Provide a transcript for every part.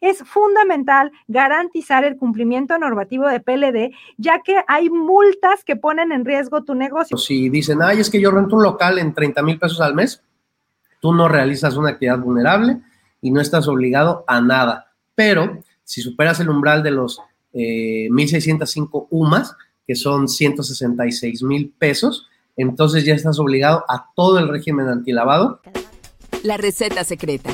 es fundamental garantizar el cumplimiento normativo de PLD, ya que hay multas que ponen en riesgo tu negocio. Si dicen, ay, es que yo rento un local en 30 mil pesos al mes, tú no realizas una actividad vulnerable y no estás obligado a nada. Pero si superas el umbral de los 1.605 eh, UMAS, que son 166 mil pesos, entonces ya estás obligado a todo el régimen antilavado. La receta secreta.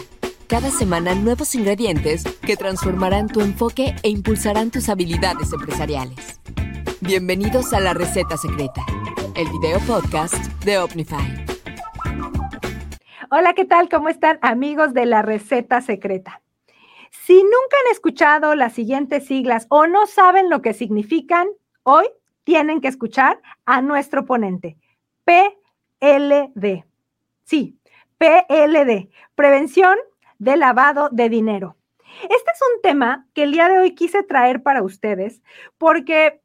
Cada semana nuevos ingredientes que transformarán tu enfoque e impulsarán tus habilidades empresariales. Bienvenidos a La receta secreta, el video podcast de Omnify. Hola, ¿qué tal? ¿Cómo están amigos de La receta secreta? Si nunca han escuchado las siguientes siglas o no saben lo que significan, hoy tienen que escuchar a nuestro ponente, PLD. Sí, PLD, Prevención de Lavado de Dinero. Este es un tema que el día de hoy quise traer para ustedes porque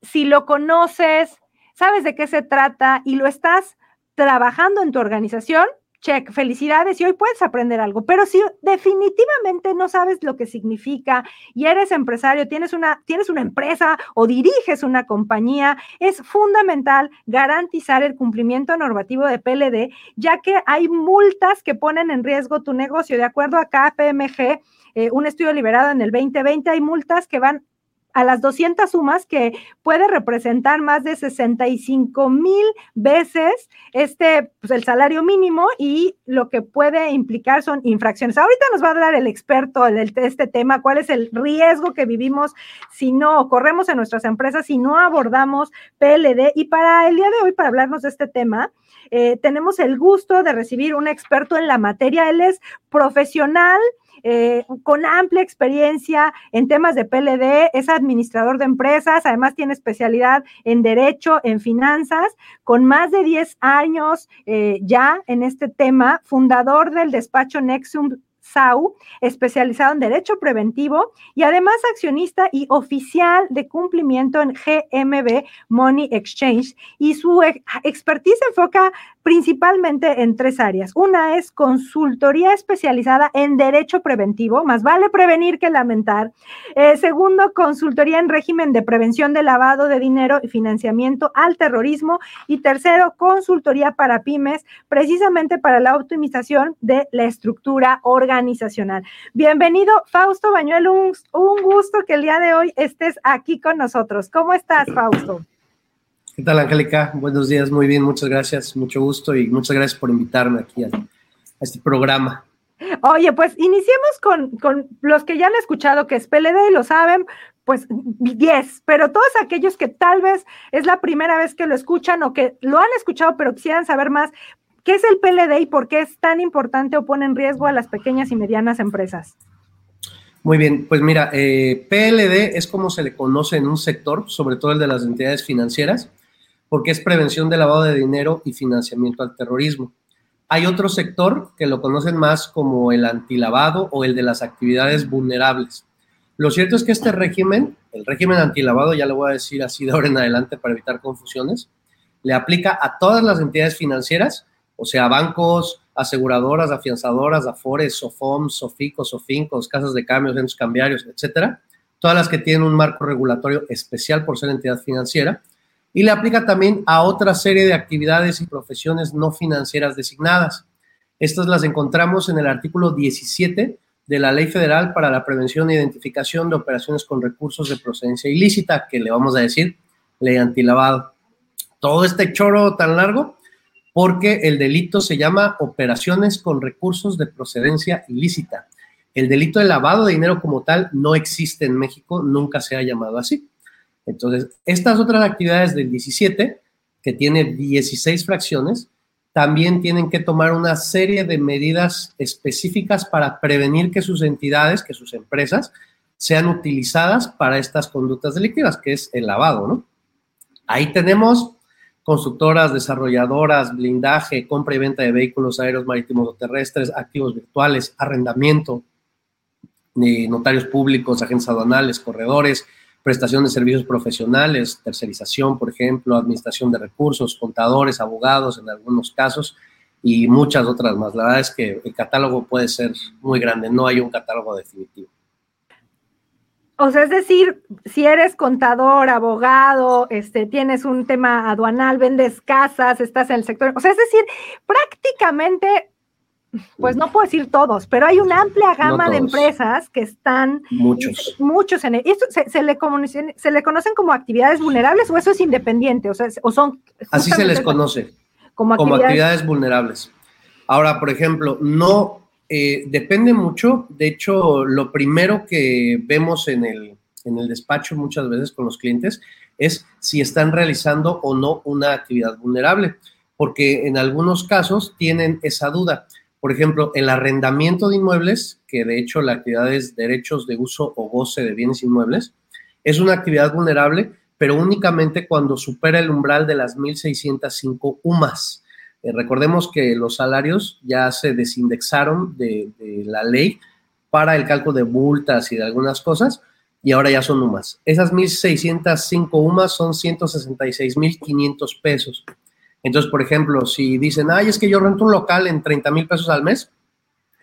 si lo conoces, sabes de qué se trata y lo estás trabajando en tu organización, check, felicidades y hoy puedes aprender algo, pero si definitivamente no sabes lo que significa y eres empresario, tienes una, tienes una empresa o diriges una compañía, es fundamental garantizar el cumplimiento normativo de PLD, ya que hay multas que ponen en riesgo tu negocio. De acuerdo a KPMG, eh, un estudio liberado en el 2020, hay multas que van a las 200 sumas que puede representar más de 65 mil veces este, pues el salario mínimo y lo que puede implicar son infracciones. Ahorita nos va a dar el experto de este tema, cuál es el riesgo que vivimos si no corremos en nuestras empresas, si no abordamos PLD. Y para el día de hoy, para hablarnos de este tema, eh, tenemos el gusto de recibir un experto en la materia. Él es profesional eh, con amplia experiencia en temas de PLD, es administrador de empresas, además tiene especialidad en derecho, en finanzas, con más de 10 años eh, ya en este tema, fundador del despacho Nexum SAU, especializado en derecho preventivo y además accionista y oficial de cumplimiento en GMB Money Exchange. Y su expertise enfoca principalmente en tres áreas. Una es consultoría especializada en derecho preventivo, más vale prevenir que lamentar. Eh, segundo, consultoría en régimen de prevención de lavado de dinero y financiamiento al terrorismo. Y tercero, consultoría para pymes, precisamente para la optimización de la estructura organizacional. Bienvenido, Fausto Bañuelo, un, un gusto que el día de hoy estés aquí con nosotros. ¿Cómo estás, Fausto? ¿Qué tal, Angélica? Buenos días, muy bien, muchas gracias, mucho gusto y muchas gracias por invitarme aquí a, este programa. Oye, pues iniciemos con, con, los que ya han escuchado que es PLD y lo saben, pues 10, pero todos aquellos que tal vez es la primera vez que lo escuchan o que lo han escuchado pero quisieran saber más, ¿qué es el PLD y por qué es tan importante o pone en riesgo a las pequeñas y medianas empresas? Muy bien, pues mira, eh, PLD es como se le conoce en un sector, sobre todo el de las entidades financieras porque es prevención de lavado de dinero y financiamiento al terrorismo. Hay otro sector que lo conocen más como el antilavado o el de las actividades vulnerables. Lo cierto es que este régimen, el régimen antilavado, ya lo voy a decir así de ahora en adelante para evitar confusiones, le aplica a todas las entidades financieras, o sea, bancos, aseguradoras, afianzadoras, afores, SOFOMs, SOFICOS, SOFINCOS, casas de cambios, centros cambiarios, etcétera, todas las que tienen un marco regulatorio especial por ser entidad financiera, y le aplica también a otra serie de actividades y profesiones no financieras designadas. Estas las encontramos en el artículo 17 de la Ley Federal para la Prevención e Identificación de Operaciones con Recursos de Procedencia Ilícita, que le vamos a decir ley antilavado. Todo este choro tan largo porque el delito se llama operaciones con recursos de procedencia ilícita. El delito de lavado de dinero como tal no existe en México, nunca se ha llamado así. Entonces, estas otras actividades del 17, que tiene 16 fracciones, también tienen que tomar una serie de medidas específicas para prevenir que sus entidades, que sus empresas, sean utilizadas para estas conductas delictivas, que es el lavado, ¿no? Ahí tenemos constructoras, desarrolladoras, blindaje, compra y venta de vehículos aéreos, marítimos o terrestres, activos virtuales, arrendamiento, notarios públicos, agentes aduanales, corredores, prestación de servicios profesionales, tercerización, por ejemplo, administración de recursos, contadores, abogados en algunos casos y muchas otras más. La verdad es que el catálogo puede ser muy grande, no hay un catálogo definitivo. O sea, es decir, si eres contador, abogado, este, tienes un tema aduanal, vendes casas, estás en el sector, o sea, es decir, prácticamente, pues no puedo decir todos, pero hay una amplia gama de empresas que están muchos, muchos en el, esto se, le se le conocen como actividades vulnerables o eso es independiente, o sea, o son así se les conoce como actividades vulnerables. Ahora, por ejemplo, no eh, depende mucho. De hecho, lo primero que vemos en el, en el despacho muchas veces con los clientes es si están realizando o no una actividad vulnerable, porque en algunos casos tienen esa duda. Por ejemplo, el arrendamiento de inmuebles, que de hecho la actividad es derechos de uso o goce de bienes inmuebles, es una actividad vulnerable, pero únicamente cuando supera el umbral de las 1.605 UMAS. Eh, recordemos que los salarios ya se desindexaron de, la ley para el cálculo de multas y de algunas cosas, y ahora ya son UMAS. Esas 1.605 UMAS son 166.500 pesos. Entonces, por ejemplo, si dicen, ay, es que yo rento un local en 30 mil pesos al mes,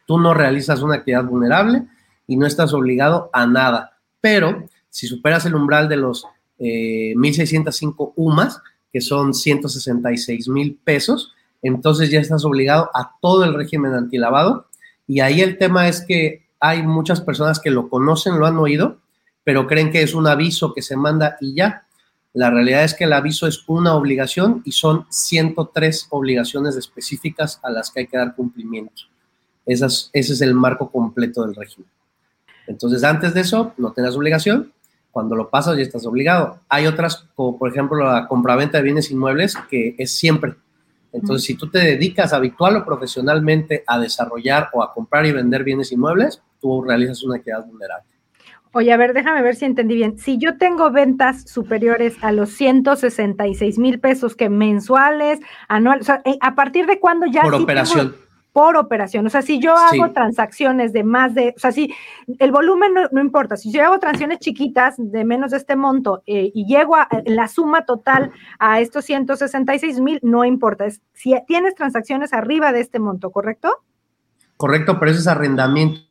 tú no realizas una actividad vulnerable y no estás obligado a nada. Pero si superas el umbral de los 1.605 eh, UMAS, que son 166 mil pesos, entonces ya estás obligado a todo el régimen antilavado. Y ahí el tema es que hay muchas personas que lo conocen, lo han oído, pero creen que es un aviso que se manda y ya. La realidad es que el aviso es una obligación y son 103 obligaciones específicas a las que hay que dar cumplimiento. ese es el marco completo del régimen. Entonces, antes de eso, no tengas obligación. Cuando lo pasas, ya estás obligado. Hay otras, como por ejemplo la compraventa de bienes inmuebles, que es siempre entonces, si tú te dedicas habitual o profesionalmente a desarrollar o a comprar y vender bienes inmuebles, tú realizas una actividad vulnerable. Oye, a ver, déjame ver si entendí bien. Si yo tengo ventas superiores a los 166 mil pesos que mensuales, anuales, o sea, eh, ¿a partir de cuándo ya? Por operación por operación. O sea, si yo hago transacciones de más de, o sea, si el volumen no, importa, si yo hago transacciones chiquitas de menos de este monto eh, y llego a la suma total a estos 166 mil, no importa. Es, si tienes transacciones arriba de este monto, ¿correcto? Correcto, pero ese es arrendamiento.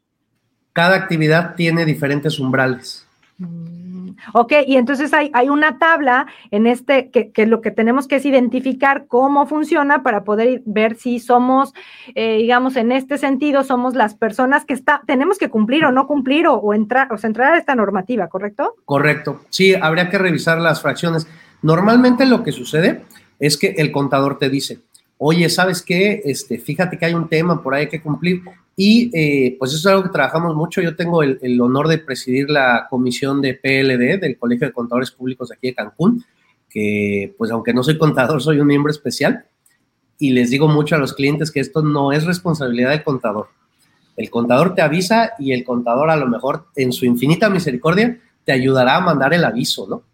Cada actividad tiene diferentes umbrales. Mm. Ok, y entonces hay, hay una tabla en este que, que, lo que tenemos que es identificar cómo funciona para poder ver si somos, eh, digamos, en este sentido, somos las personas que está, tenemos que cumplir o no cumplir o, entrar, o entrar a esta normativa, ¿correcto? Correcto. Sí, habría que revisar las fracciones. Normalmente lo que sucede es que el contador te dice, oye, ¿sabes qué? Este, fíjate que hay un tema por ahí que cumplir. Y eh, pues eso es algo que trabajamos mucho. Yo tengo el, honor de presidir la comisión de PLD del Colegio de Contadores Públicos de aquí de Cancún, que pues aunque no soy contador, soy un miembro especial. Y les digo mucho a los clientes que esto no es responsabilidad del contador. El contador te avisa y el contador a lo mejor en su infinita misericordia te ayudará a mandar el aviso, ¿no?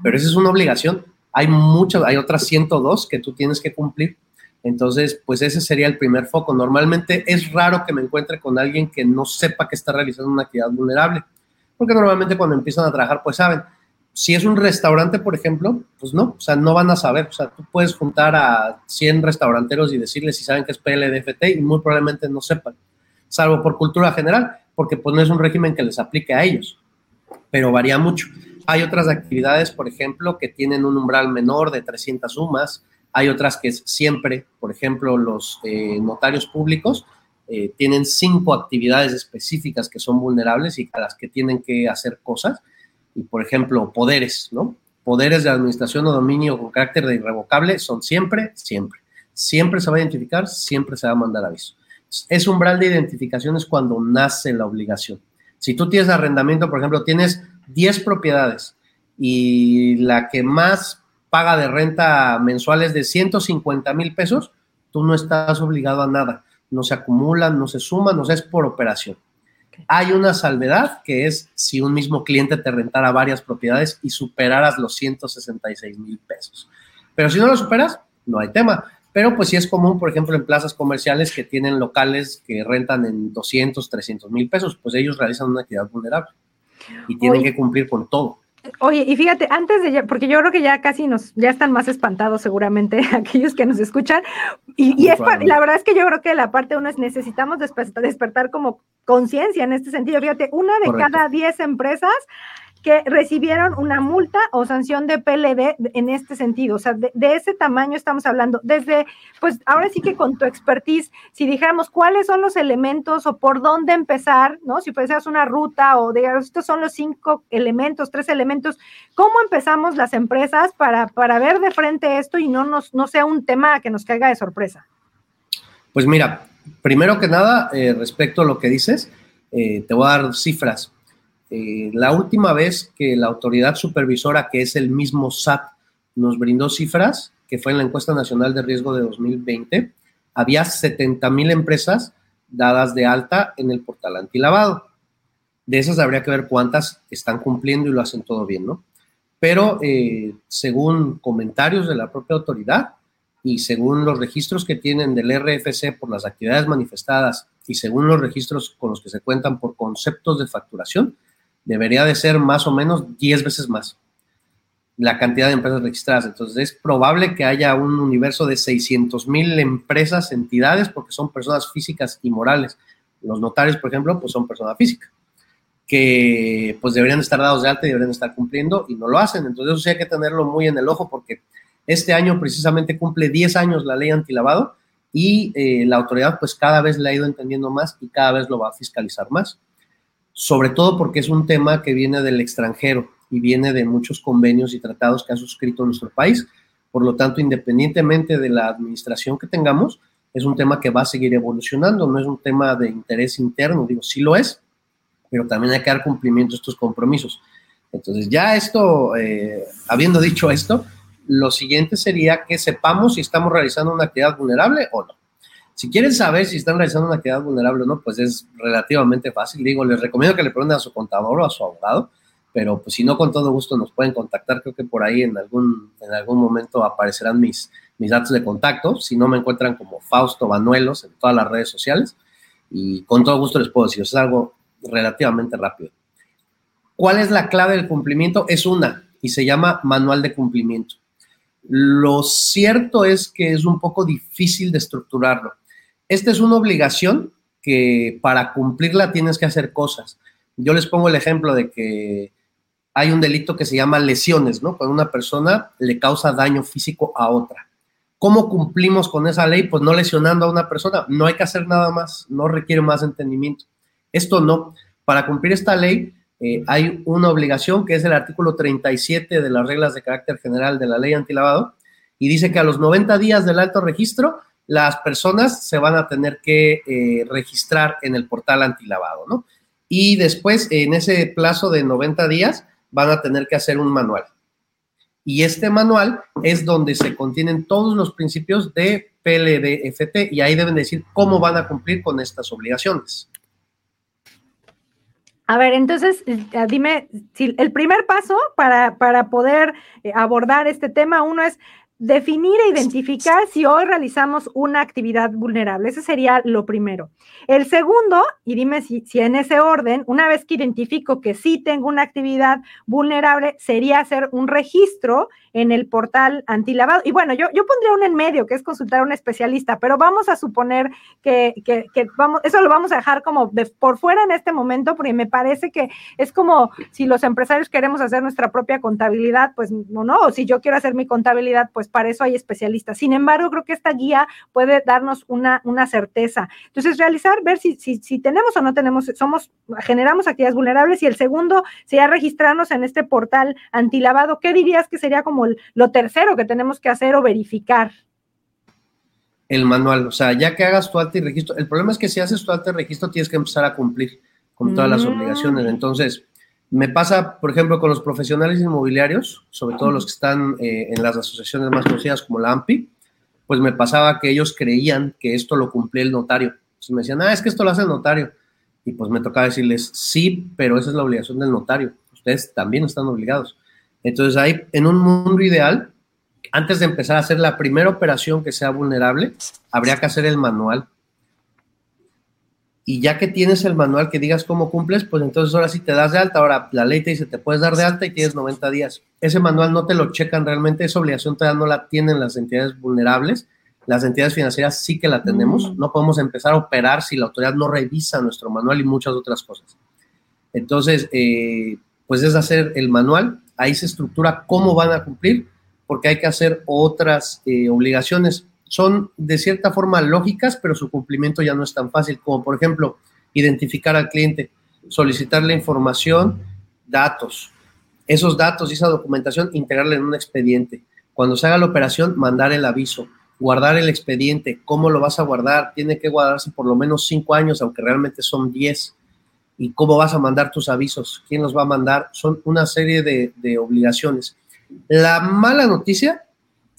Pero esa es una obligación. Hay muchas, hay otras 102 que tú tienes que cumplir entonces, pues ese sería el primer foco. Normalmente es raro que me encuentre con alguien que no sepa que está realizando una actividad vulnerable, porque normalmente cuando empiezan a trabajar, pues saben. Si es un restaurante, por ejemplo, pues no, o sea, no van a saber. O sea, tú puedes juntar a 100 restauranteros y decirles si saben que es PLDFT y muy probablemente no sepan, salvo por cultura general, porque pues no es un régimen que les aplique a ellos, pero varía mucho. Hay otras actividades, por ejemplo, que tienen un umbral menor de 300 sumas, hay otras que siempre, por ejemplo, los eh, notarios públicos eh, tienen cinco actividades específicas que son vulnerables y a las que tienen que hacer cosas. Y, por ejemplo, poderes, ¿no? Poderes de administración o dominio con carácter de irrevocable son siempre, siempre. Siempre se va a identificar, siempre se va a mandar aviso. Es umbral de identificación es cuando nace la obligación. Si tú tienes arrendamiento, por ejemplo, tienes 10 propiedades y la que más paga de renta mensuales de 150 mil pesos, tú no estás obligado a nada. No se acumulan, no se suman, no es por operación. Hay una salvedad que es si un mismo cliente te rentara varias propiedades y superaras los 166 mil pesos. Pero si no lo superas, no hay tema. Pero pues sí es común, por ejemplo, en plazas comerciales que tienen locales que rentan en 200, 300 mil pesos, pues ellos realizan una actividad vulnerable y tienen que cumplir con todo. Oye, y fíjate, antes de ya, porque yo creo que ya casi nos, ya están más espantados seguramente aquellos que nos escuchan, y, es la verdad es que yo creo que la parte uno es necesitamos despertar, como conciencia en este sentido. Fíjate, una de cada diez empresas que recibieron una multa o sanción de PLD en este sentido. O sea, de, ese tamaño estamos hablando. Desde, pues ahora sí que con tu expertise, si dijéramos cuáles son los elementos o por dónde empezar, ¿no? Si fueras una ruta o digamos, estos son los cinco elementos, tres elementos, ¿cómo empezamos las empresas para, para ver de frente esto y no, nos, no sea un tema que nos caiga de sorpresa? Pues mira, primero que nada, eh, respecto a lo que dices, eh, te voy a dar cifras. Eh, la última vez que la autoridad supervisora, que es el mismo SAT, nos brindó cifras, que fue en la encuesta nacional de riesgo de 2020, había 70 mil empresas dadas de alta en el portal antilavado. De esas habría que ver cuántas están cumpliendo y lo hacen todo bien, ¿no? Pero eh, según comentarios de la propia autoridad y según los registros que tienen del RFC por las actividades manifestadas y según los registros con los que se cuentan por conceptos de facturación, debería de ser más o menos 10 veces más la cantidad de empresas registradas. Entonces es probable que haya un universo de 600 mil empresas, entidades, porque son personas físicas y morales. Los notarios, por ejemplo, pues son personas físicas, que pues deberían estar dados de alta y deberían estar cumpliendo y no lo hacen. Entonces eso sí hay que tenerlo muy en el ojo porque este año precisamente cumple 10 años la ley antilavado y eh, la autoridad pues cada vez le ha ido entendiendo más y cada vez lo va a fiscalizar más sobre todo porque es un tema que viene del extranjero y viene de muchos convenios y tratados que ha suscrito nuestro país. Por lo tanto, independientemente de la administración que tengamos, es un tema que va a seguir evolucionando, no es un tema de interés interno, digo, sí lo es, pero también hay que dar cumplimiento a estos compromisos. Entonces, ya esto, eh, habiendo dicho esto, lo siguiente sería que sepamos si estamos realizando una actividad vulnerable o no. Si quieren saber si están realizando una actividad vulnerable o no, pues es relativamente fácil. Digo, les recomiendo que le pregunten a su contador o a su abogado, pero pues si no, con todo gusto nos pueden contactar. Creo que por ahí en algún, en algún momento aparecerán mis, mis datos de contacto. Si no, me encuentran como Fausto Banuelos en todas las redes sociales y con todo gusto les puedo decir, es algo relativamente rápido. ¿Cuál es la clave del cumplimiento? Es una y se llama manual de cumplimiento. Lo cierto es que es un poco difícil de estructurarlo. Esta es una obligación que para cumplirla tienes que hacer cosas. Yo les pongo el ejemplo de que hay un delito que se llama lesiones, ¿no? Cuando una persona le causa daño físico a otra. ¿Cómo cumplimos con esa ley? Pues no lesionando a una persona. No hay que hacer nada más, no requiere más entendimiento. Esto no. Para cumplir esta ley eh, hay una obligación que es el artículo 37 de las reglas de carácter general de la ley antilavado y dice que a los 90 días del alto registro las personas se van a tener que eh, registrar en el portal antilavado, ¿no? Y después, en ese plazo de 90 días, van a tener que hacer un manual. Y este manual es donde se contienen todos los principios de PLDFT y ahí deben decir cómo van a cumplir con estas obligaciones. A ver, entonces, eh, dime, el primer paso para, para poder eh, abordar este tema, uno es definir e identificar si hoy realizamos una actividad vulnerable. Ese sería lo primero. El segundo, y dime si, si, en ese orden, una vez que identifico que sí tengo una actividad vulnerable, sería hacer un registro en el portal antilavado. Y bueno, yo, yo pondría un en medio, que es consultar a un especialista, pero vamos a suponer que, que, que vamos, eso lo vamos a dejar como de, por fuera en este momento, porque me parece que es como si los empresarios queremos hacer nuestra propia contabilidad, pues no, no, o si yo quiero hacer mi contabilidad, pues para eso hay especialistas. Sin embargo, creo que esta guía puede darnos una, una certeza. Entonces, realizar, ver si, si, si tenemos o no tenemos, somos, generamos actividades vulnerables y el segundo sería registrarnos en este portal antilavado. ¿Qué dirías que sería como lo tercero que tenemos que hacer o verificar? El manual, o sea, ya que hagas tu alta y registro, el problema es que si haces tu alta y registro tienes que empezar a cumplir con todas las mm. obligaciones. Entonces, me pasa, por ejemplo, con los profesionales inmobiliarios, sobre todo los que están eh, en las asociaciones más conocidas como la AMPI, pues me pasaba que ellos creían que esto lo cumplía el notario. Entonces me decían, ah, es que esto lo hace el notario. Y pues me tocaba decirles, sí, pero esa es la obligación del notario. Ustedes también están obligados. Entonces ahí, en un mundo ideal, antes de empezar a hacer la primera operación que sea vulnerable, habría que hacer el manual y ya que tienes el manual que digas cómo cumples, pues entonces ahora sí te das de alta. Ahora la ley te dice, te puedes dar de alta y tienes 90 días. Ese manual no te lo checan realmente, esa obligación todavía no la tienen las entidades vulnerables. Las entidades financieras sí que la tenemos. Mm. No podemos empezar a operar si la autoridad no revisa nuestro manual y muchas otras cosas. Entonces, eh, pues es hacer el manual, ahí se estructura cómo van a cumplir, porque hay que hacer otras eh, obligaciones son de cierta forma lógicas, pero su cumplimiento ya no es tan fácil, como por ejemplo identificar al cliente, solicitarle información, datos, esos datos y esa documentación, integrarla en un expediente. Cuando se haga la operación, mandar el aviso, guardar el expediente, cómo lo vas a guardar, tiene que guardarse por lo menos cinco años, aunque realmente son diez. ¿Y cómo vas a mandar tus avisos? ¿Quién los va a mandar? Son una serie de obligaciones. La mala noticia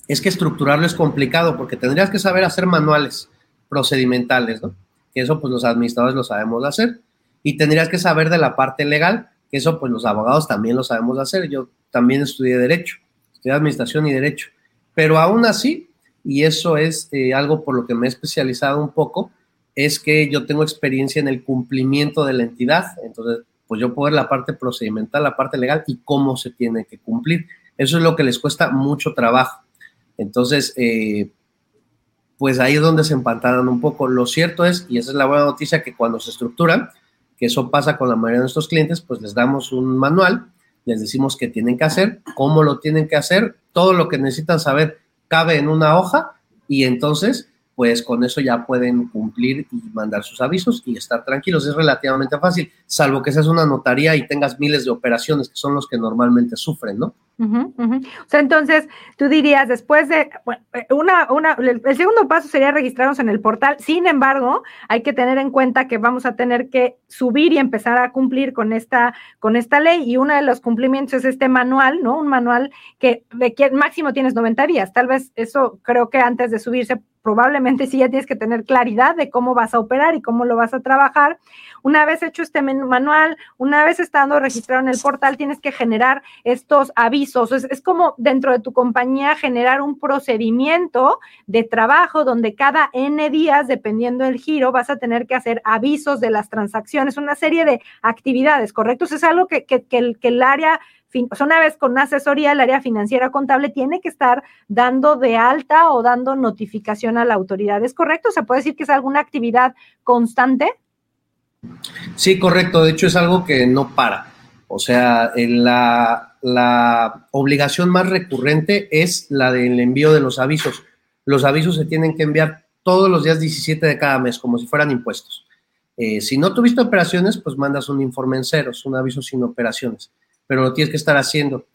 es que estructurarlo es complicado porque tendrías que saber hacer manuales procedimentales, ¿no? Que eso pues los administradores lo sabemos hacer. Y tendrías que saber de la parte legal, que eso pues los abogados también lo sabemos hacer. Yo también estudié derecho, estudié administración y derecho. Pero aún así, y eso es eh, algo por lo que me he especializado un poco, es que yo tengo experiencia en el cumplimiento de la entidad. Entonces, pues yo puedo ver la parte procedimental, la parte legal y cómo se tiene que cumplir. Eso es lo que les cuesta mucho trabajo. Entonces, eh, pues ahí es donde se empantanan un poco. Lo cierto es, y esa es la buena noticia, que cuando se estructuran, que eso pasa con la mayoría de nuestros clientes, pues les damos un manual, les decimos qué tienen que hacer, cómo lo tienen que hacer, todo lo que necesitan saber cabe en una hoja y entonces pues con eso ya pueden cumplir y mandar sus avisos y estar tranquilos. Es relativamente fácil, salvo que seas una notaría y tengas miles de operaciones, que son los que normalmente sufren, ¿no? O sea, entonces tú dirías, después de, eh, una, una, el segundo paso sería registrarnos en el portal. Sin embargo, hay que tener en cuenta que vamos a tener que subir y empezar a cumplir con esta, con esta ley. Y uno de los cumplimientos es este manual, ¿no? Un manual que de que máximo tienes 90 días. Tal vez eso creo que antes de subirse probablemente sí ya tienes que tener claridad de cómo vas a operar y cómo lo vas a trabajar. Una vez hecho este manual, una vez estando registrado en el portal, tienes que generar estos avisos. Es, como dentro de tu compañía generar un procedimiento de trabajo donde cada N días, dependiendo del giro, vas a tener que hacer avisos de las transacciones, una serie de actividades, ¿correcto? Es algo que, que, que el, que el área una vez con una asesoría, el área financiera contable tiene que estar dando de alta o dando notificación a la autoridad. ¿Es correcto? ¿Se puede decir que es alguna actividad constante? Sí, correcto. De hecho, es algo que no para. O sea, la, la obligación más recurrente es la del envío de los avisos. Los avisos se tienen que enviar todos los días 17 de cada mes, como si fueran impuestos. Eh, si no tuviste operaciones, pues mandas un informe en ceros, un aviso sin operaciones pero lo tienes que estar haciendo.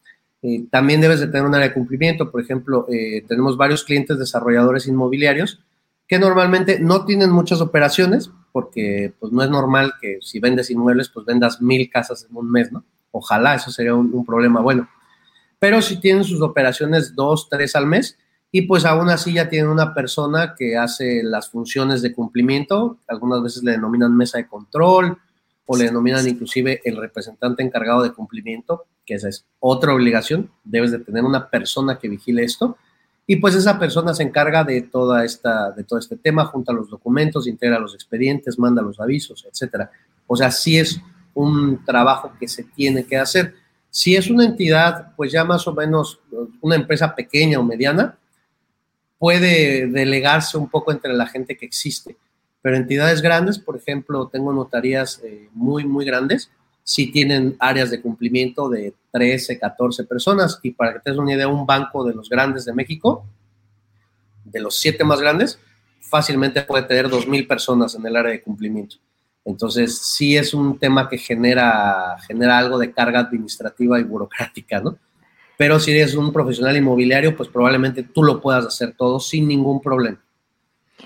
Eh, también debes de tener un área de cumplimiento. Por ejemplo, eh, tenemos varios clientes desarrolladores inmobiliarios que normalmente no tienen muchas operaciones porque pues no es normal que si vendes inmuebles pues vendas mil casas en un mes, ¿no? Ojalá, eso sería un, un problema bueno. Pero si tienen sus operaciones dos, tres al mes y pues aún así ya tienen una persona que hace las funciones de cumplimiento, algunas veces le denominan mesa de control, o le denominan inclusive el representante encargado de cumplimiento, que esa es otra obligación, debes de tener una persona que vigile esto, y pues esa persona se encarga de, toda esta, de todo este tema, junta los documentos, integra los expedientes, manda los avisos, etcétera. O sea, sí es un trabajo que se tiene que hacer. Si es una entidad, pues ya más o menos una empresa pequeña o mediana, puede delegarse un poco entre la gente que existe pero entidades grandes, por ejemplo, tengo notarías eh, muy, muy grandes, sí tienen áreas de cumplimiento de 13, 14 personas. Y para que te des una idea, un banco de los grandes de México, de los siete más grandes, fácilmente puede tener 2.000 personas en el área de cumplimiento. Entonces, sí es un tema que genera, genera algo de carga administrativa y burocrática, ¿no? Pero si eres un profesional inmobiliario, pues probablemente tú lo puedas hacer todo sin ningún problema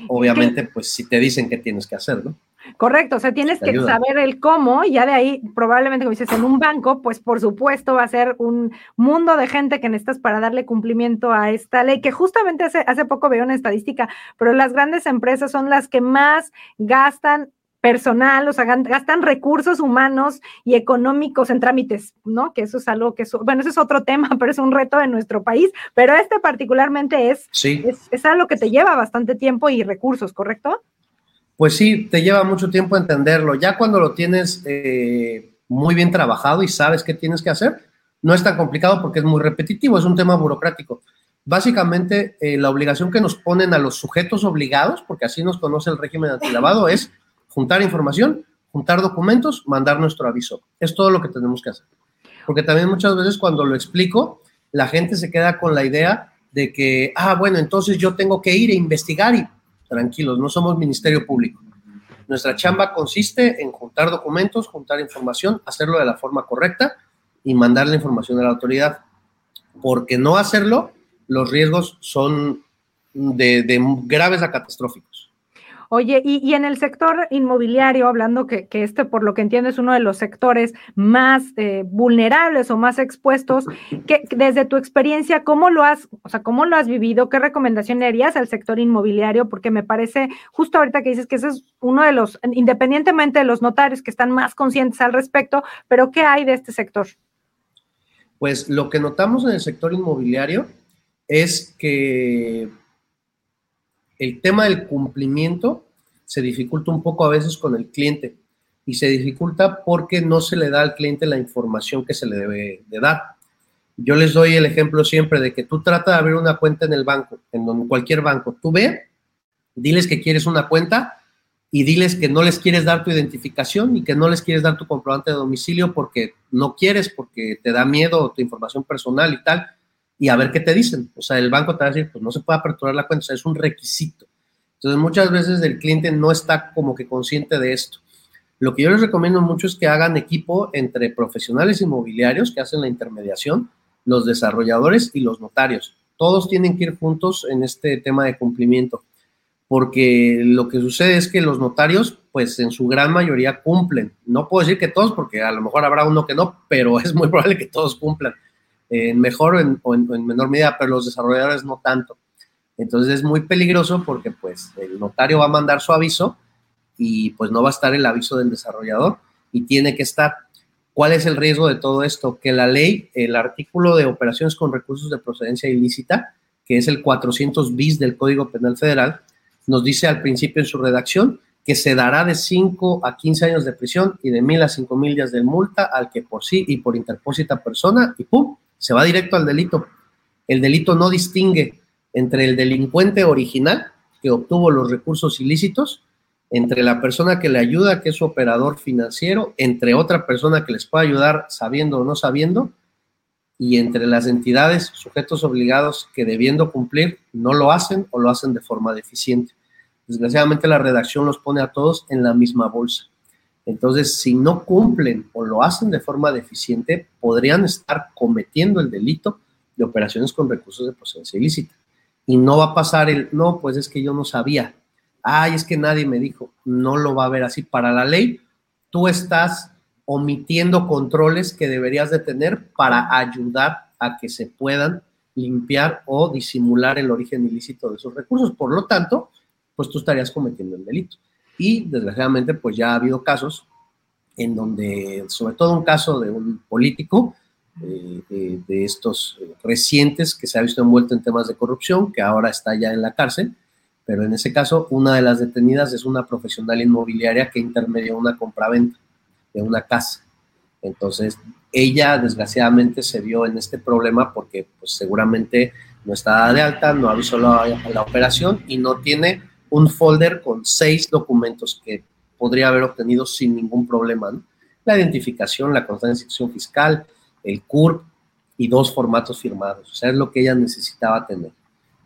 obviamente, pues si te dicen qué tienes que hacer, ¿no? Correcto, o sea, tienes que saber el cómo y ya de ahí, probablemente, como dices, en un banco, pues por supuesto va a ser un mundo de gente que necesitas para darle cumplimiento a esta ley, que justamente hace, hace poco veo una estadística, pero las grandes empresas son las que más gastan personal, o sea, gastan recursos humanos y económicos en trámites, ¿no? Que eso es algo que, bueno, eso es otro tema, pero es un reto de nuestro país, pero este particularmente es, es, algo que te lleva bastante tiempo y recursos, ¿correcto? pues sí, te lleva mucho tiempo entenderlo. Ya cuando lo tienes eh, muy bien trabajado y sabes qué tienes que hacer, no es tan complicado porque es muy repetitivo, es un tema burocrático. Básicamente, eh, la obligación que nos ponen a los sujetos obligados, porque así nos conoce el régimen antilavado, es juntar información, juntar documentos, mandar nuestro aviso. Es todo lo que tenemos que hacer. Porque también muchas veces cuando lo explico, la gente se queda con la idea de que, ah, bueno, entonces yo tengo que ir e investigar y tranquilos, no somos Ministerio Público. Nuestra chamba consiste en juntar documentos, juntar información, hacerlo de la forma correcta y mandar la información a la autoridad. Porque no hacerlo, los riesgos son de, graves a catastróficos. Oye, y, en el sector inmobiliario, hablando que, este, por lo que entiendo, es uno de los sectores más eh, vulnerables o más expuestos, que desde tu experiencia, ¿cómo lo has, o sea, cómo lo has vivido? ¿Qué recomendación le harías al sector inmobiliario? Porque me parece, justo ahorita que dices que ese es uno de los, independientemente de los notarios que están más conscientes al respecto, pero ¿qué hay de este sector? Pues lo que notamos en el sector inmobiliario es que el tema del cumplimiento se dificulta un poco a veces con el cliente y se dificulta porque no se le da al cliente la información que se le debe de dar. Yo les doy el ejemplo siempre de que tú trata de abrir una cuenta en el banco, en cualquier banco, tú ve, diles que quieres una cuenta y diles que no les quieres dar tu identificación y que no les quieres dar tu comprobante de domicilio porque no quieres, porque te da miedo tu información personal y tal y a ver qué te dicen. O sea, el banco te va a decir, pues no se puede aperturar la cuenta, o sea, es un requisito. Entonces, muchas veces el cliente no está como que consciente de esto. Lo que yo les recomiendo mucho es que hagan equipo entre profesionales inmobiliarios que hacen la intermediación, los desarrolladores y los notarios. Todos tienen que ir juntos en este tema de cumplimiento, porque lo que sucede es que los notarios, pues en su gran mayoría cumplen. No puedo decir que todos, porque a lo mejor habrá uno que no, pero es muy probable que todos cumplan en mejor o en, menor medida, pero los desarrolladores no tanto. Entonces es muy peligroso porque pues el notario va a mandar su aviso y pues no va a estar el aviso del desarrollador y tiene que estar. ¿Cuál es el riesgo de todo esto? Que la ley, el artículo de operaciones con recursos de procedencia ilícita, que es el 400 bis del Código Penal Federal, nos dice al principio en su redacción que se dará de 5 a 15 años de prisión y de 1000 a 5000 días de multa al que por sí y por interpósita persona y ¡pum! se va directo al delito. El delito no distingue entre el delincuente original que obtuvo los recursos ilícitos, entre la persona que le ayuda, que es su operador financiero, entre otra persona que les puede ayudar sabiendo o no sabiendo, y entre las entidades, sujetos obligados que debiendo cumplir no lo hacen o lo hacen de forma deficiente. Desgraciadamente la redacción los pone a todos en la misma bolsa. Entonces, si no cumplen o lo hacen de forma deficiente, podrían estar cometiendo el delito de operaciones con recursos de procedencia ilícita. Y no va a pasar el, no, pues es que yo no sabía. Ay, es que nadie me dijo. No lo va a ver así. Para la ley, tú estás omitiendo controles que deberías de tener para ayudar a que se puedan limpiar o disimular el origen ilícito de esos recursos. Por lo tanto, pues tú estarías cometiendo el delito. Y desgraciadamente, pues ya ha habido casos en donde, sobre todo un caso de un político, de estos recientes que se ha visto envuelto en temas de corrupción, que ahora está ya en la cárcel, pero en ese caso una de las detenidas es una profesional inmobiliaria que intermedió una compraventa de una casa. Entonces, ella desgraciadamente se vio en este problema porque pues, seguramente no está de alta, no avisó la, la operación y no tiene un folder con seis documentos que podría haber obtenido sin ningún problema. La identificación, la constancia de fiscal, el CURP y dos formatos firmados. O sea, es lo que ella necesitaba tener.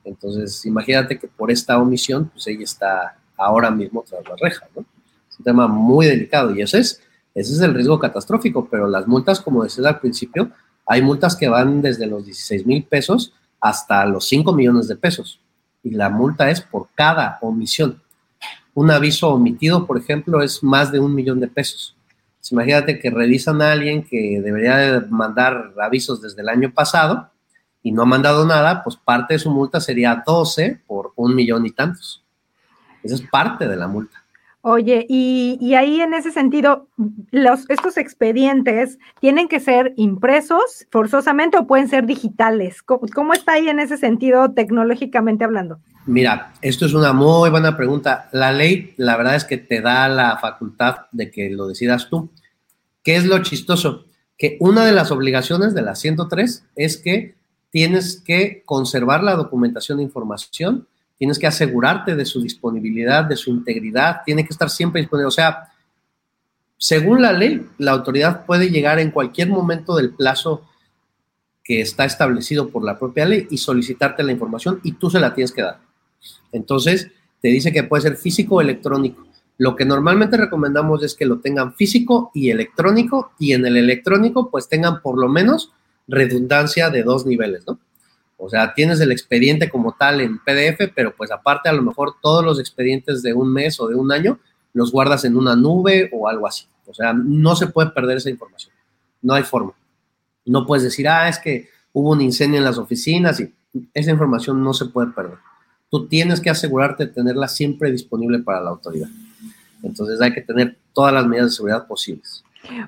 Entonces, imagínate que por esta omisión, pues ella está ahora mismo tras la reja, ¿no? Es un tema muy delicado y ese es, ese es el riesgo catastrófico, pero las multas, como decía al principio, hay multas que van desde los 16 mil pesos hasta los 5 millones de pesos y la multa es por cada omisión. Un aviso omitido, por ejemplo, es más de un millón de pesos. Imagínate que revisan a alguien que debería mandar avisos desde el año pasado y no ha mandado nada, pues parte de su multa sería 12 por un millón y tantos. Esa es parte de la multa. Oye, y, ahí en ese sentido, los, estos expedientes tienen que ser impresos forzosamente o pueden ser digitales. ¿Cómo, está ahí en ese sentido tecnológicamente hablando? Mira, esto es una muy buena pregunta. La ley, la verdad es que te da la facultad de que lo decidas tú. ¿Qué es lo chistoso? Que una de las obligaciones de la 103 es que tienes que conservar la documentación de información tienes que asegurarte de su disponibilidad, de su integridad, tiene que estar siempre disponible. O sea, según la ley, la autoridad puede llegar en cualquier momento del plazo que está establecido por la propia ley y solicitarte la información y tú se la tienes que dar. Entonces, te dice que puede ser físico o electrónico. Lo que normalmente recomendamos es que lo tengan físico y electrónico y en el electrónico pues tengan por lo menos redundancia de dos niveles, ¿no? O sea, tienes el expediente como tal en PDF, pero pues aparte a lo mejor todos los expedientes de un mes o de un año los guardas en una nube o algo así. O sea, no se puede perder esa información. No hay forma. No puedes decir, ah, es que hubo un incendio en las oficinas y esa información no se puede perder. Tú tienes que asegurarte de tenerla siempre disponible para la autoridad. Entonces hay que tener todas las medidas de seguridad posibles.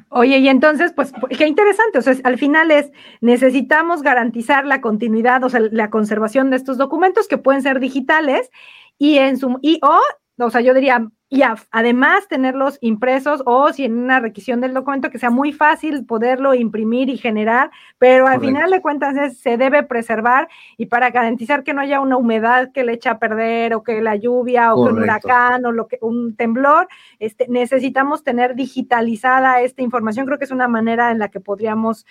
Oye, y entonces, pues, qué interesante, o sea, al final es, necesitamos garantizar la continuidad, o sea, la conservación de estos documentos que pueden ser digitales y en su, y o o sea, yo diría, y además tenerlos impresos o si en una requisición del documento que sea muy fácil poderlo imprimir y generar, pero al final de cuentas se debe preservar y para garantizar que no haya una humedad que le eche a perder o que la lluvia o que un huracán o lo que un temblor, este, necesitamos tener digitalizada esta información. Creo que es una manera en la que podríamos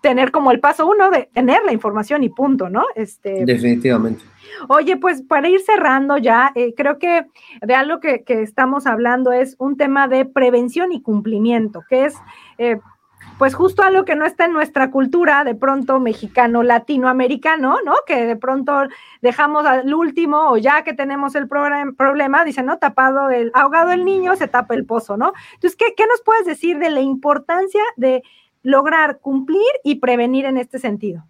tener como el paso uno de tener la información y punto, ¿no? Este, Definitivamente. Oye, pues para ir cerrando ya, eh, creo que de algo que, estamos hablando es un tema de prevención y cumplimiento, que es eh, pues justo algo que no está en nuestra cultura, de pronto mexicano, latinoamericano, ¿no? Que de pronto dejamos al último o ya que tenemos el problema, dice, ¿no? Tapado el, ahogado el niño, se tapa el pozo, ¿no? Entonces, ¿qué, qué nos puedes decir de la importancia de lograr cumplir y prevenir en este sentido?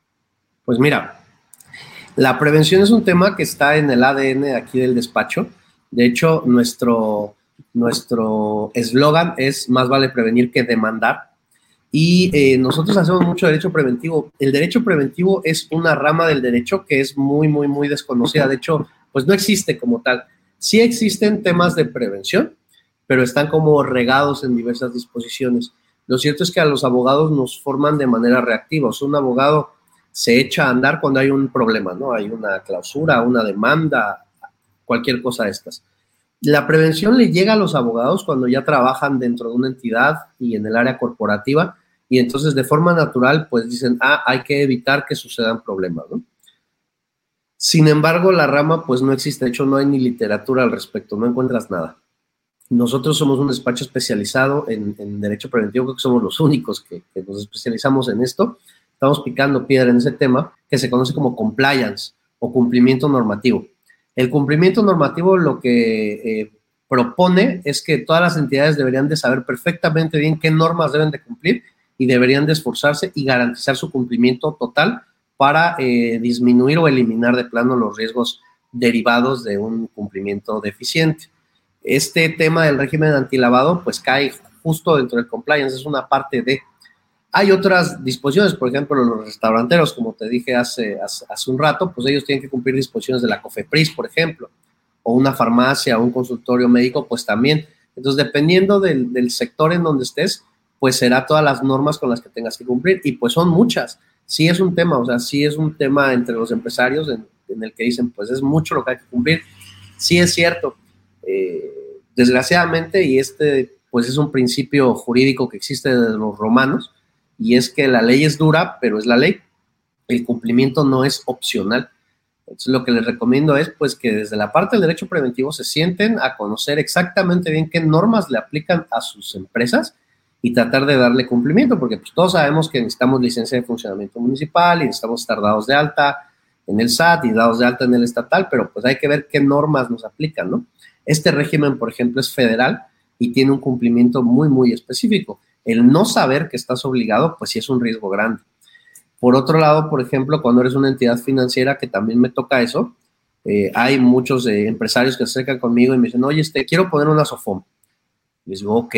Pues mira, la prevención es un tema que está en el ADN aquí del despacho. De hecho, nuestro nuestro eslogan es más vale prevenir que demandar. Y eh, nosotros hacemos mucho derecho preventivo. El derecho preventivo es una rama del derecho que es muy, muy, muy desconocida. De hecho, pues no existe como tal. Sí existen temas de prevención, pero están como regados en diversas disposiciones. Lo cierto es que a los abogados nos forman de manera reactiva. Un abogado se echa a andar cuando hay un problema, ¿no? Hay una clausura, una demanda, cualquier cosa de estas. La prevención le llega a los abogados cuando ya trabajan dentro de una entidad y en el área corporativa y entonces de forma natural pues dicen, ah, hay que evitar que sucedan problemas, ¿no? Sin embargo, la rama pues no existe, de hecho no hay ni literatura al respecto, no encuentras nada. Nosotros somos un despacho especializado en, derecho preventivo, creo que somos los únicos que, nos especializamos en esto. Estamos picando piedra en ese tema que se conoce como compliance o cumplimiento normativo. El cumplimiento normativo lo que eh, propone es que todas las entidades deberían de saber perfectamente bien qué normas deben de cumplir y deberían de esforzarse y garantizar su cumplimiento total para eh, disminuir o eliminar de plano los riesgos derivados de un cumplimiento deficiente este tema del régimen antilavado pues cae justo dentro del compliance, es una parte de... Hay otras disposiciones, por ejemplo, los restauranteros, como te dije hace, hace, un rato, pues ellos tienen que cumplir disposiciones de la COFEPRIS, por ejemplo, o una farmacia, o un consultorio médico, pues también. Entonces, dependiendo del, sector en donde estés, pues será todas las normas con las que tengas que cumplir, y pues son muchas. Sí es un tema, o sea, sí es un tema entre los empresarios en, en el que dicen, pues es mucho lo que hay que cumplir. Sí es cierto, eh, desgraciadamente, y este pues es un principio jurídico que existe desde los romanos, y es que la ley es dura, pero es la ley. El cumplimiento no es opcional. Entonces, lo que les recomiendo es pues que desde la parte del derecho preventivo se sienten a conocer exactamente bien qué normas le aplican a sus empresas y tratar de darle cumplimiento, porque pues todos sabemos que necesitamos licencia de funcionamiento municipal y necesitamos estar dados de alta en el SAT y dados de alta en el estatal, pero pues hay que ver qué normas nos aplican, ¿no? Este régimen, por ejemplo, es federal y tiene un cumplimiento muy, muy específico. El no saber que estás obligado, pues sí es un riesgo grande. Por otro lado, por ejemplo, cuando eres una entidad financiera, que también me toca eso, Eh, hay muchos eh, empresarios que se acercan conmigo y me dicen, oye, este, quiero poner una SOFOM. Les digo, ok,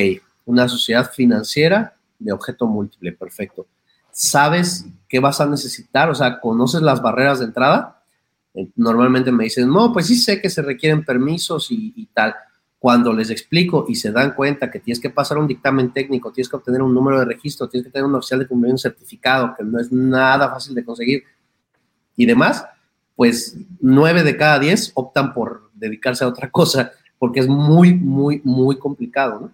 una sociedad financiera de objeto múltiple, perfecto. ¿Sabes qué vas a necesitar? O sea, ¿conoces las barreras de entrada? Eh, normalmente me dicen, no, pues sí sé que se requieren permisos y, tal. Cuando les explico y se dan cuenta que tienes que pasar un dictamen técnico, tienes que obtener un número de registro, tienes que tener un oficial de cumplimiento certificado, que no es nada fácil de conseguir y demás, pues nueve de cada diez optan por dedicarse a otra cosa porque es muy, muy, muy complicado, ¿no?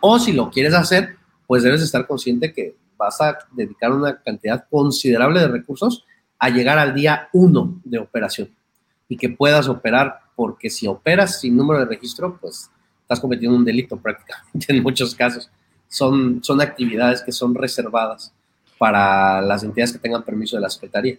O si lo quieres hacer, pues debes estar consciente que vas a dedicar una cantidad considerable de recursos a llegar al día uno de operación y que puedas operar, porque si operas sin número de registro, pues estás cometiendo un delito prácticamente en muchos casos. Son, son actividades que son reservadas para las entidades que tengan permiso de la Secretaría.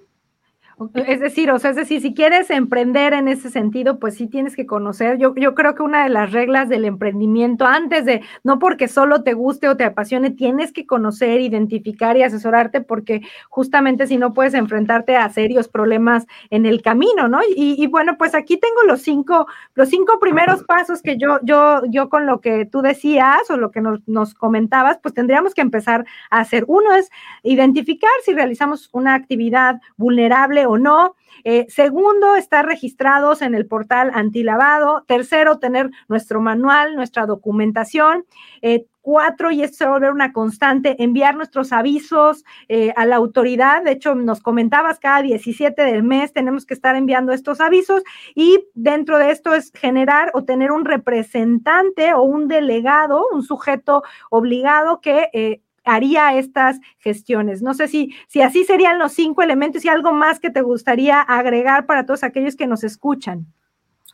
Es decir, o sea, es decir, si quieres emprender en ese sentido, pues sí tienes que conocer. Yo, yo creo que una de las reglas del emprendimiento, antes de, no porque solo te guste o te apasione, tienes que conocer, identificar y asesorarte, porque justamente si no puedes enfrentarte a serios problemas en el camino, ¿no? Y, y bueno, pues aquí tengo los cinco, los cinco primeros pasos que yo, yo, yo con lo que tú decías o lo que nos, nos comentabas, pues tendríamos que empezar a hacer. Uno es identificar si realizamos una actividad vulnerable o no. Eh, segundo, estar registrados en el portal antilavado. Tercero, tener nuestro manual, nuestra documentación. Eh, cuatro, y esto se va a volver una constante, enviar nuestros avisos eh, a la autoridad. De hecho, nos comentabas, cada 17 del mes tenemos que estar enviando estos avisos y dentro de esto es generar o tener un representante o un delegado, un sujeto obligado que haría estas gestiones. No sé si, si así serían los cinco elementos y algo más que te gustaría agregar para todos aquellos que nos escuchan.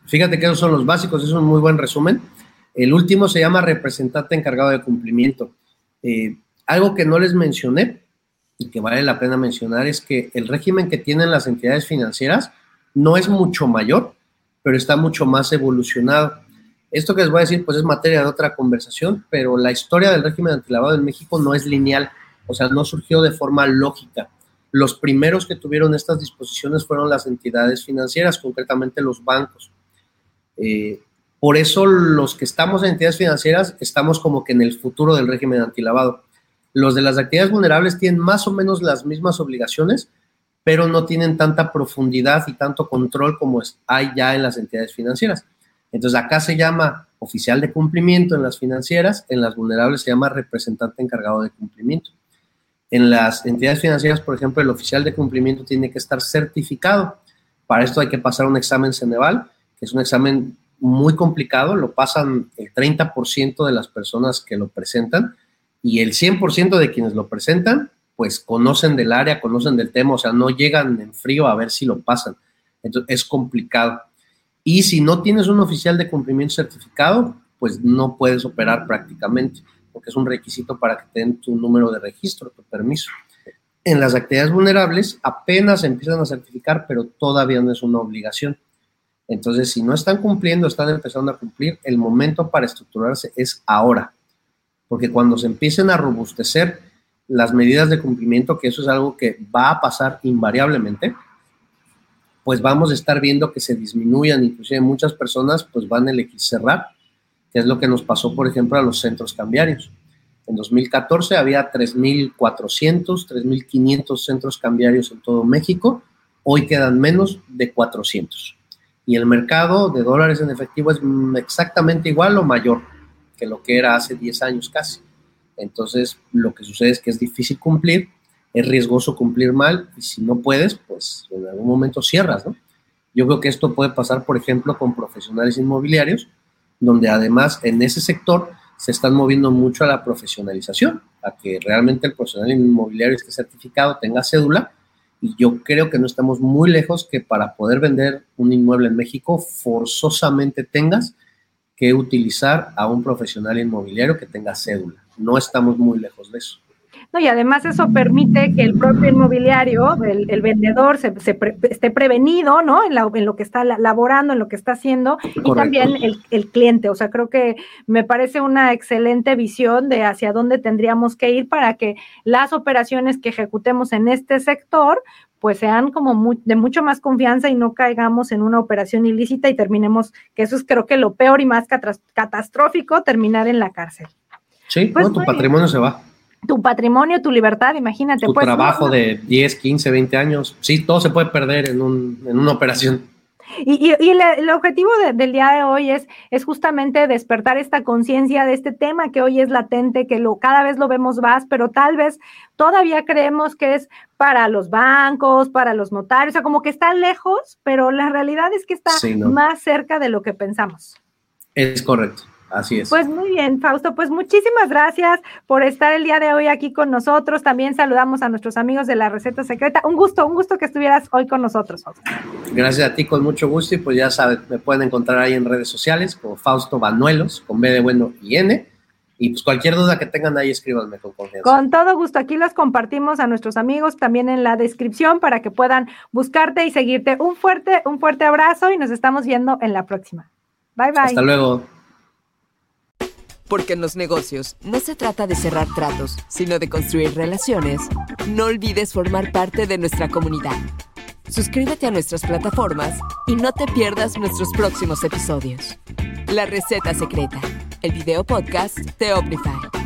Fíjate que esos son los básicos, es un muy buen resumen. El último se llama representante encargado de cumplimiento. Eh, algo que no les mencioné y que vale la pena mencionar es que el régimen que tienen las entidades financieras no es mucho mayor, pero está mucho más evolucionado. Esto que les voy a decir, pues es materia de otra conversación, pero la historia del régimen antilavado en México no es lineal, o sea, no surgió de forma lógica. Los primeros que tuvieron estas disposiciones fueron las entidades financieras, concretamente los bancos. Eh, por eso los que estamos en entidades financieras estamos como que en el futuro del régimen antilavado. Los de las actividades vulnerables tienen más o menos las mismas obligaciones, pero no tienen tanta profundidad y tanto control como hay ya en las entidades financieras. Entonces acá se llama oficial de cumplimiento en las financieras, en las vulnerables se llama representante encargado de cumplimiento. En las entidades financieras, por ejemplo, el oficial de cumplimiento tiene que estar certificado. Para esto hay que pasar un examen Ceneval, que es un examen muy complicado, lo pasan el 30% de las personas que lo presentan y el 100% de quienes lo presentan, pues conocen del área, conocen del tema, o sea, no llegan en frío a ver si lo pasan. Entonces, es complicado. Y si no tienes un oficial de cumplimiento certificado, pues no puedes operar prácticamente, porque es un requisito para que te den tu número de registro, tu permiso. En las actividades vulnerables apenas empiezan a certificar, pero todavía no es una obligación. Entonces, si no están cumpliendo, están empezando a cumplir, el momento para estructurarse es ahora, porque cuando se empiecen a robustecer las medidas de cumplimiento, que eso es algo que va a pasar invariablemente, pues vamos a estar viendo que se disminuyan, inclusive muchas personas pues van a elegir cerrar, que es lo que nos pasó, por ejemplo, a los centros cambiarios. En 2014 había 3.400, 3.500 centros cambiarios en todo México, hoy quedan menos de 400. Y el mercado de dólares en efectivo es exactamente igual o mayor que lo que era hace 10 años casi. Entonces, lo que sucede es que es difícil cumplir es riesgoso cumplir mal y si no puedes, pues en algún momento cierras, ¿no? Yo creo que esto puede pasar, por ejemplo, con profesionales inmobiliarios, donde además en ese sector se están moviendo mucho a la profesionalización, a que realmente el profesional inmobiliario esté certificado, tenga cédula, y yo creo que no estamos muy lejos que para poder vender un inmueble en México forzosamente tengas que utilizar a un profesional inmobiliario que tenga cédula. No estamos muy lejos de eso. No, y además eso permite que el propio inmobiliario, el, vendedor, se, esté prevenido, ¿no? En, lo que está laborando, en lo que está haciendo, y también el, cliente. O sea, creo que me parece una excelente visión de hacia dónde tendríamos que ir para que las operaciones que ejecutemos en este sector, pues sean como de mucho más confianza y no caigamos en una operación ilícita y terminemos, que eso es creo que lo peor y más catastrófico, terminar en la cárcel. Sí, pues tu patrimonio se va tu patrimonio, tu libertad, imagínate. Tu pues, trabajo de 10, 15, 20 años, sí, todo se puede perder en, un, en una operación. Y, y, el, objetivo del día de hoy es, es justamente despertar esta conciencia de este tema que hoy es latente, que lo, cada vez lo vemos más, pero tal vez todavía creemos que es para los bancos, para los notarios, o sea, como que está lejos, pero la realidad es que está más cerca de lo que pensamos. Es correcto. Así es. Pues muy bien, Fausto, pues muchísimas gracias por estar el día de hoy aquí con nosotros. También saludamos a nuestros amigos de la receta secreta. Un gusto, un gusto que estuvieras hoy con nosotros, Fausto. Gracias a ti, con mucho gusto. Y pues ya sabes, me pueden encontrar ahí en redes sociales como Fausto Banuelos, con B de bueno y N. Y pues cualquier duda que tengan ahí, escríbanme con confianza. Con todo gusto. Aquí los compartimos a nuestros amigos también en la descripción para que puedan buscarte y seguirte. Un fuerte, un fuerte abrazo y nos estamos viendo en la próxima. Bye bye. Hasta luego. Porque en los negocios no se trata de cerrar tratos, sino de construir relaciones. No olvides formar parte de nuestra comunidad. Suscríbete a nuestras plataformas y no te pierdas nuestros próximos episodios. La receta secreta, el video podcast de Omnify.